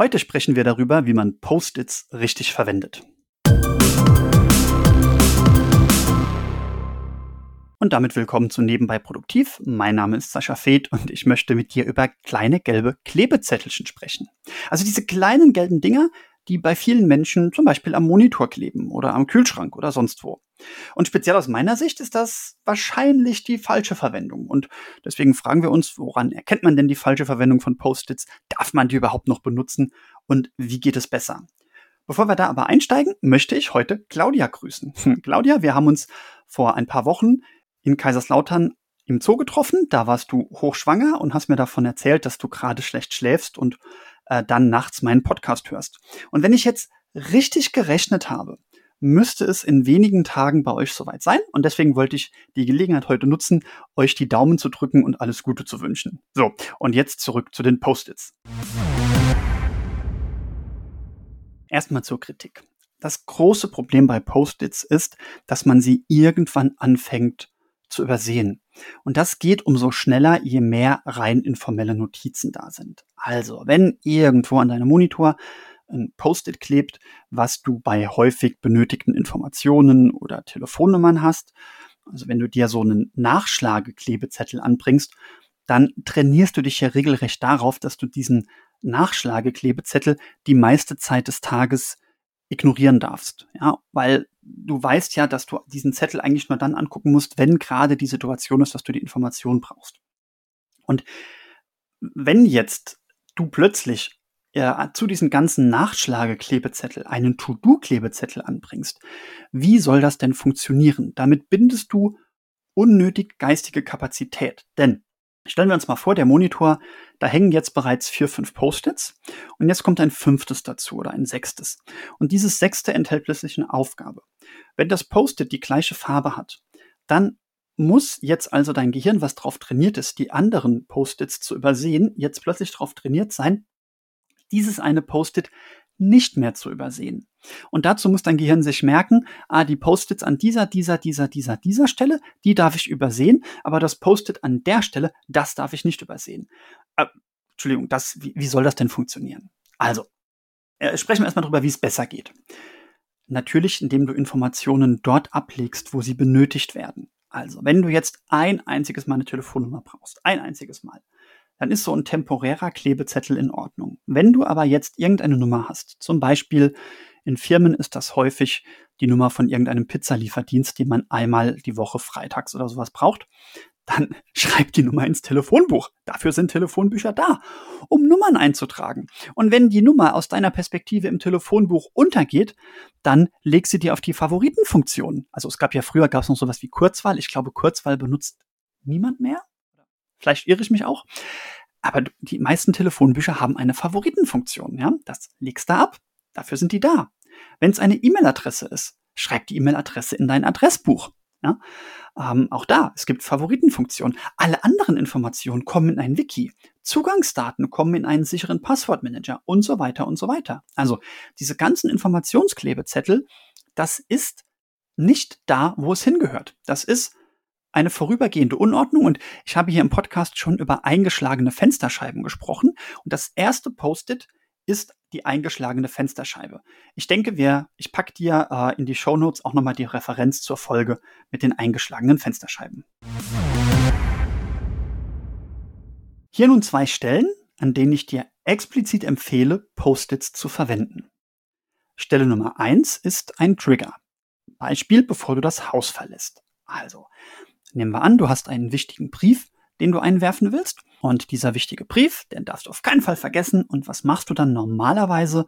Heute sprechen wir darüber, wie man Post-its richtig verwendet. Und damit willkommen zu Nebenbei Produktiv. Mein Name ist Sascha Feth und ich möchte mit dir über kleine gelbe Klebezettelchen sprechen. Also diese kleinen gelben Dinger, die bei vielen Menschen zum Beispiel am Monitor kleben oder am Kühlschrank oder sonst wo. Und speziell aus meiner Sicht ist das wahrscheinlich die falsche Verwendung. Und deswegen fragen wir uns, woran erkennt man denn die falsche Verwendung von Post-its? Darf man die überhaupt noch benutzen? Und wie geht es besser? Bevor wir da aber einsteigen, möchte ich heute Claudia grüßen. Claudia, wir haben uns vor ein paar Wochen in Kaiserslautern im Zoo getroffen. Da warst du hochschwanger und hast mir davon erzählt, dass du gerade schlecht schläfst und äh, dann nachts meinen Podcast hörst. Und wenn ich jetzt richtig gerechnet habe, müsste es in wenigen Tagen bei euch soweit sein. Und deswegen wollte ich die Gelegenheit heute nutzen, euch die Daumen zu drücken und alles Gute zu wünschen. So, und jetzt zurück zu den Post-its. Erstmal zur Kritik. Das große Problem bei Post-its ist, dass man sie irgendwann anfängt zu übersehen. Und das geht umso schneller, je mehr rein informelle Notizen da sind. Also, wenn irgendwo an deinem Monitor ein Post-it klebt, was du bei häufig benötigten Informationen oder Telefonnummern hast, also wenn du dir so einen Nachschlageklebezettel anbringst, dann trainierst du dich ja regelrecht darauf, dass du diesen Nachschlageklebezettel die meiste Zeit des Tages ignorieren darfst. Ja, weil du weißt ja, dass du diesen Zettel eigentlich nur dann angucken musst, wenn gerade die Situation ist, dass du die Information brauchst. Und wenn jetzt du plötzlich äh, zu diesen ganzen Nachschlageklebezettel einen To-Do-Klebezettel anbringst, wie soll das denn funktionieren? Damit bindest du unnötig geistige Kapazität. Denn stellen wir uns mal vor, der Monitor, da hängen jetzt bereits vier, fünf Post-its und jetzt kommt ein fünftes dazu oder ein sechstes. Und dieses sechste enthält plötzlich eine Aufgabe. Wenn das Post-it die gleiche Farbe hat, dann muss jetzt also dein Gehirn, was darauf trainiert ist, die anderen Post-its zu übersehen, jetzt plötzlich darauf trainiert sein, dieses eine Post-it nicht mehr zu übersehen. Und dazu muss dein Gehirn sich merken, ah, die Post-its an dieser, dieser, dieser, dieser, dieser Stelle, die darf ich übersehen, aber das Post-it an der Stelle, das darf ich nicht übersehen. Äh, Entschuldigung, das, wie, wie soll das denn funktionieren? Also, äh, sprechen wir erstmal darüber, wie es besser geht. Natürlich, indem du Informationen dort ablegst, wo sie benötigt werden. Also, wenn du jetzt ein einziges Mal eine Telefonnummer brauchst, ein einziges Mal, dann ist so ein temporärer Klebezettel in Ordnung. Wenn du aber jetzt irgendeine Nummer hast, zum Beispiel in Firmen ist das häufig die Nummer von irgendeinem Pizzalieferdienst, die man einmal die Woche freitags oder sowas braucht, dann schreib die Nummer ins Telefonbuch. Dafür sind Telefonbücher da, um Nummern einzutragen. Und wenn die Nummer aus deiner Perspektive im Telefonbuch untergeht, dann leg sie dir auf die Favoritenfunktion. Also es gab ja früher gab es noch sowas wie Kurzwahl. Ich glaube, Kurzwahl benutzt niemand mehr. Vielleicht irre ich mich auch. Aber die meisten Telefonbücher haben eine Favoritenfunktion. Ja? Das legst du ab. Dafür sind die da. Wenn es eine E-Mail-Adresse ist, schreib die E-Mail-Adresse in dein Adressbuch. Ja? Ähm, auch da, es gibt Favoritenfunktionen. Alle anderen Informationen kommen in ein Wiki. Zugangsdaten kommen in einen sicheren Passwortmanager und so weiter und so weiter. Also diese ganzen Informationsklebezettel, das ist nicht da, wo es hingehört. Das ist eine vorübergehende Unordnung und ich habe hier im Podcast schon über eingeschlagene Fensterscheiben gesprochen und das erste Post-it ist die eingeschlagene Fensterscheibe. Ich denke, wir, ich packe dir äh, in die Show Notes auch nochmal die Referenz zur Folge mit den eingeschlagenen Fensterscheiben. Hier nun zwei Stellen, an denen ich dir explizit empfehle, Post-its zu verwenden. Stelle Nummer eins ist ein Trigger. Beispiel, bevor du das Haus verlässt. Also, Nehmen wir an, du hast einen wichtigen Brief, den du einwerfen willst. Und dieser wichtige Brief, den darfst du auf keinen Fall vergessen. Und was machst du dann normalerweise?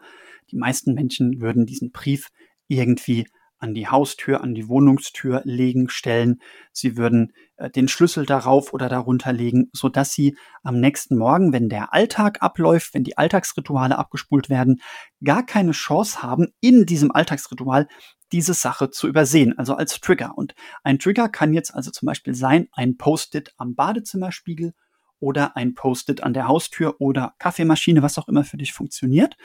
Die meisten Menschen würden diesen Brief irgendwie an die Haustür, an die Wohnungstür legen, stellen. Sie würden äh, den Schlüssel darauf oder darunter legen, so dass sie am nächsten Morgen, wenn der Alltag abläuft, wenn die Alltagsrituale abgespult werden, gar keine Chance haben, in diesem Alltagsritual diese Sache zu übersehen, also als Trigger. Und ein Trigger kann jetzt also zum Beispiel sein, ein Post-it am Badezimmerspiegel oder ein Post-it an der Haustür oder Kaffeemaschine, was auch immer für dich funktioniert.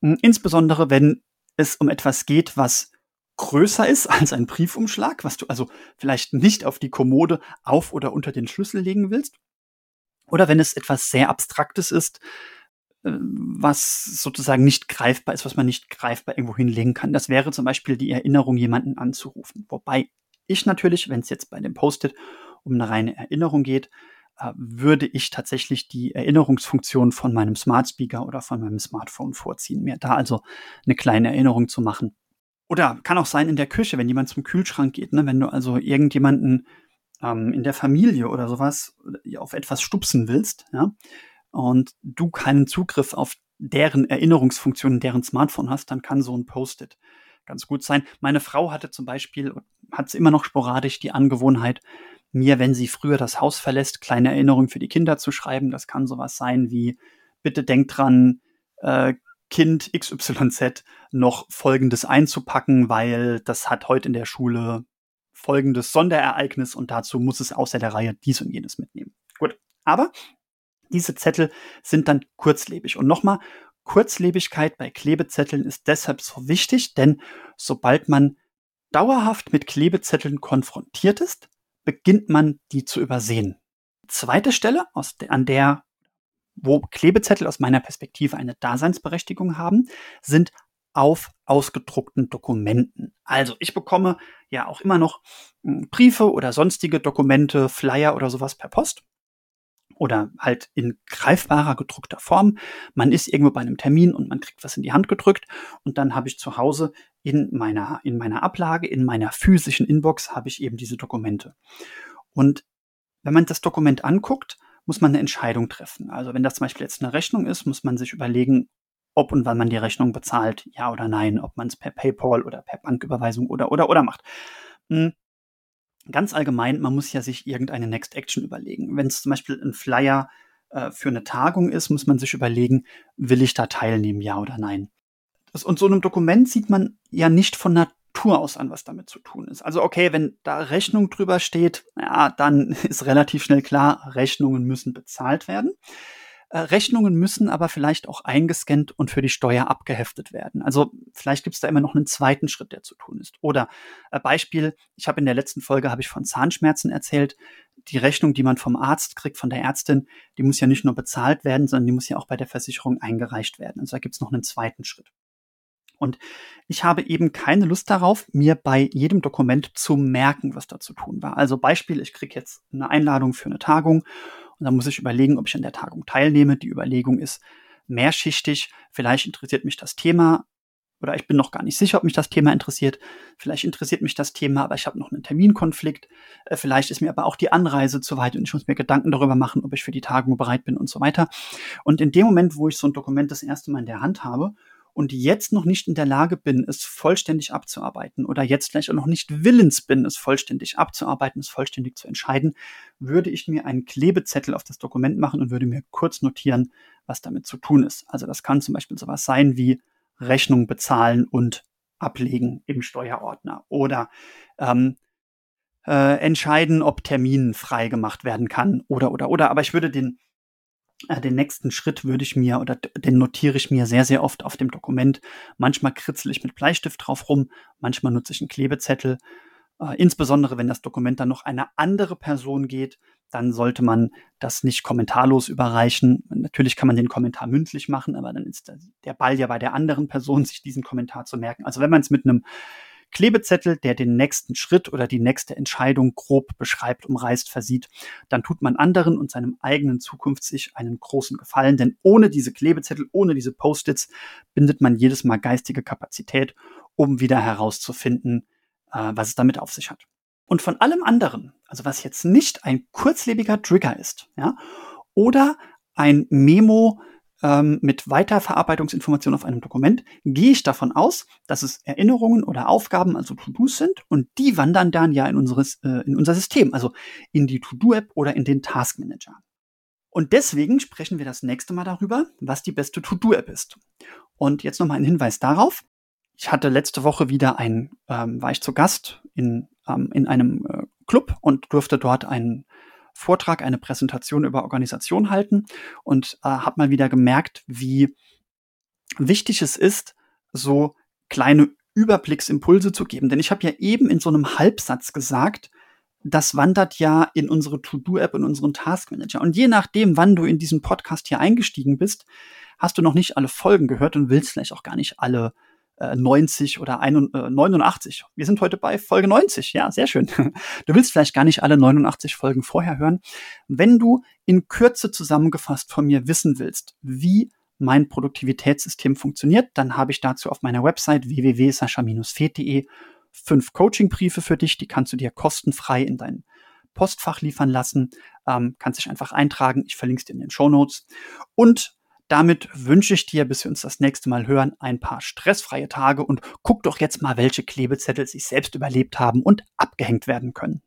Hm, insbesondere wenn es um etwas geht, was größer ist als ein Briefumschlag, was du also vielleicht nicht auf die Kommode auf oder unter den Schlüssel legen willst. Oder wenn es etwas sehr Abstraktes ist, was sozusagen nicht greifbar ist, was man nicht greifbar irgendwo hinlegen kann. Das wäre zum Beispiel die Erinnerung, jemanden anzurufen. Wobei ich natürlich, wenn es jetzt bei dem Post-it um eine reine Erinnerung geht, äh, würde ich tatsächlich die Erinnerungsfunktion von meinem Smart Speaker oder von meinem Smartphone vorziehen, mir da also eine kleine Erinnerung zu machen. Oder kann auch sein in der Küche, wenn jemand zum Kühlschrank geht, ne? wenn du also irgendjemanden ähm, in der Familie oder sowas auf etwas stupsen willst, ja, und du keinen Zugriff auf deren Erinnerungsfunktionen, deren Smartphone hast, dann kann so ein Post-it ganz gut sein. Meine Frau hatte zum Beispiel, hat immer noch sporadisch die Angewohnheit, mir, wenn sie früher das Haus verlässt, kleine Erinnerungen für die Kinder zu schreiben. Das kann sowas sein wie, bitte denk dran, äh, Kind XYZ noch Folgendes einzupacken, weil das hat heute in der Schule folgendes Sonderereignis und dazu muss es außer der Reihe dies und jenes mitnehmen. Gut, aber diese Zettel sind dann kurzlebig. Und nochmal, Kurzlebigkeit bei Klebezetteln ist deshalb so wichtig, denn sobald man dauerhaft mit Klebezetteln konfrontiert ist, beginnt man die zu übersehen. Zweite Stelle, der, an der, wo Klebezettel aus meiner Perspektive eine Daseinsberechtigung haben, sind auf ausgedruckten Dokumenten. Also ich bekomme ja auch immer noch hm, Briefe oder sonstige Dokumente, Flyer oder sowas per Post oder halt in greifbarer gedruckter Form. Man ist irgendwo bei einem Termin und man kriegt was in die Hand gedrückt und dann habe ich zu Hause in meiner, in meiner Ablage, in meiner physischen Inbox habe ich eben diese Dokumente. Und wenn man das Dokument anguckt, muss man eine Entscheidung treffen. Also wenn das zum Beispiel jetzt eine Rechnung ist, muss man sich überlegen, ob und wann man die Rechnung bezahlt, ja oder nein, ob man es per PayPal oder per Banküberweisung oder oder oder macht. Hm ganz allgemein, man muss ja sich irgendeine Next Action überlegen. Wenn es zum Beispiel ein Flyer äh, für eine Tagung ist, muss man sich überlegen, will ich da teilnehmen, ja oder nein. Das, und so einem Dokument sieht man ja nicht von Natur aus an, was damit zu tun ist. Also okay, wenn da Rechnung drüber steht, ja, dann ist relativ schnell klar, Rechnungen müssen bezahlt werden. Äh, Rechnungen müssen aber vielleicht auch eingescannt und für die Steuer abgeheftet werden. Also vielleicht gibt es da immer noch einen zweiten Schritt, der zu tun ist. Oder äh, Beispiel, ich habe in der letzten Folge habe ich von Zahnschmerzen erzählt. Die Rechnung, die man vom Arzt kriegt, von der Ärztin, die muss ja nicht nur bezahlt werden, sondern die muss ja auch bei der Versicherung eingereicht werden. Also da gibt es noch einen zweiten Schritt. Und ich habe eben keine Lust darauf, mir bei jedem Dokument zu merken, was da zu tun war. Also Beispiel, ich kriege jetzt eine Einladung für eine Tagung und dann muss ich überlegen, ob ich an der Tagung teilnehme. Die Überlegung ist mehrschichtig. Vielleicht interessiert mich das Thema oder ich bin noch gar nicht sicher, ob mich das Thema interessiert. Vielleicht interessiert mich das Thema, aber ich habe noch einen Terminkonflikt. Äh, vielleicht ist mir aber auch die Anreise zu weit und ich muss mir Gedanken darüber machen, ob ich für die Tagung bereit bin und so weiter. Und in dem Moment, wo ich so ein Dokument das erste Mal in der Hand habe und jetzt noch nicht in der Lage bin, es vollständig abzuarbeiten oder jetzt vielleicht auch noch nicht willens bin, es vollständig abzuarbeiten, es vollständig zu entscheiden, würde ich mir einen Klebezettel auf das Dokument machen und würde mir kurz notieren, was damit zu tun ist. Also das kann zum Beispiel sowas sein wie Rechnung bezahlen und ablegen im Steuerordner oder ähm, äh, entscheiden, ob Termin frei gemacht werden kann oder oder oder. Aber ich würde den den nächsten Schritt würde ich mir oder den notiere ich mir sehr, sehr oft auf dem Dokument. Manchmal kritzel ich mit Bleistift drauf rum, manchmal nutze ich einen Klebezettel. Äh, insbesondere wenn das Dokument dann noch eine andere Person geht, dann sollte man das nicht kommentarlos überreichen. Natürlich kann man den Kommentar mündlich machen, aber dann ist der Ball ja bei der anderen Person, sich diesen Kommentar zu merken. Also wenn man es mit einem Klebezettel, der den nächsten Schritt oder die nächste Entscheidung grob beschreibt, umreißt, versieht, dann tut man anderen und seinem eigenen Zukunftssich einen großen Gefallen, denn ohne diese Klebezettel, ohne diese Post-its bindet man jedes Mal geistige Kapazität, um wieder herauszufinden, äh, was es damit auf sich hat. Und von allem anderen, also was jetzt nicht ein kurzlebiger Trigger ist, ja, oder ein Memo, ähm, mit Weiterverarbeitungsinformationen auf einem Dokument, gehe ich davon aus, dass es Erinnerungen oder Aufgaben, also To-Dos sind, und die wandern dann ja in, unseres, äh, in unser System, also in die To-Do-App oder in den Task Manager. Und deswegen sprechen wir das nächste Mal darüber, was die beste To-Do-App ist. Und jetzt nochmal ein Hinweis darauf. Ich hatte letzte Woche wieder ein, ähm, war ich zu Gast in, ähm, in einem äh, Club und durfte dort einen Vortrag, eine Präsentation über Organisation halten und äh, habe mal wieder gemerkt, wie wichtig es ist, so kleine Überblicksimpulse zu geben. Denn ich habe ja eben in so einem Halbsatz gesagt, das wandert ja in unsere To-Do-App, in unseren Task-Manager. Und je nachdem, wann du in diesen Podcast hier eingestiegen bist, hast du noch nicht alle Folgen gehört und willst vielleicht auch gar nicht alle äh, 90 oder ein, äh, 89. Wir sind heute bei Folge 90. Ja, sehr schön. Du willst vielleicht gar nicht alle 89 Folgen vorher hören. Wenn du in Kürze zusammengefasst von mir wissen willst, wie mein Produktivitätssystem funktioniert, dann habe ich dazu auf meiner Website www.sascha-fed.de fünf Coachingbriefe für dich, die kannst du dir kostenfrei in dein Postfach liefern lassen. Ähm, kannst dich einfach eintragen. Ich verlinke es dir in den Show Notes. Und damit wünsche ich dir, bis wir uns das nächste Mal hören, ein paar stressfreie Tage und guck doch jetzt mal, welche Klebezettel sich selbst überlebt haben und abgehängt werden können.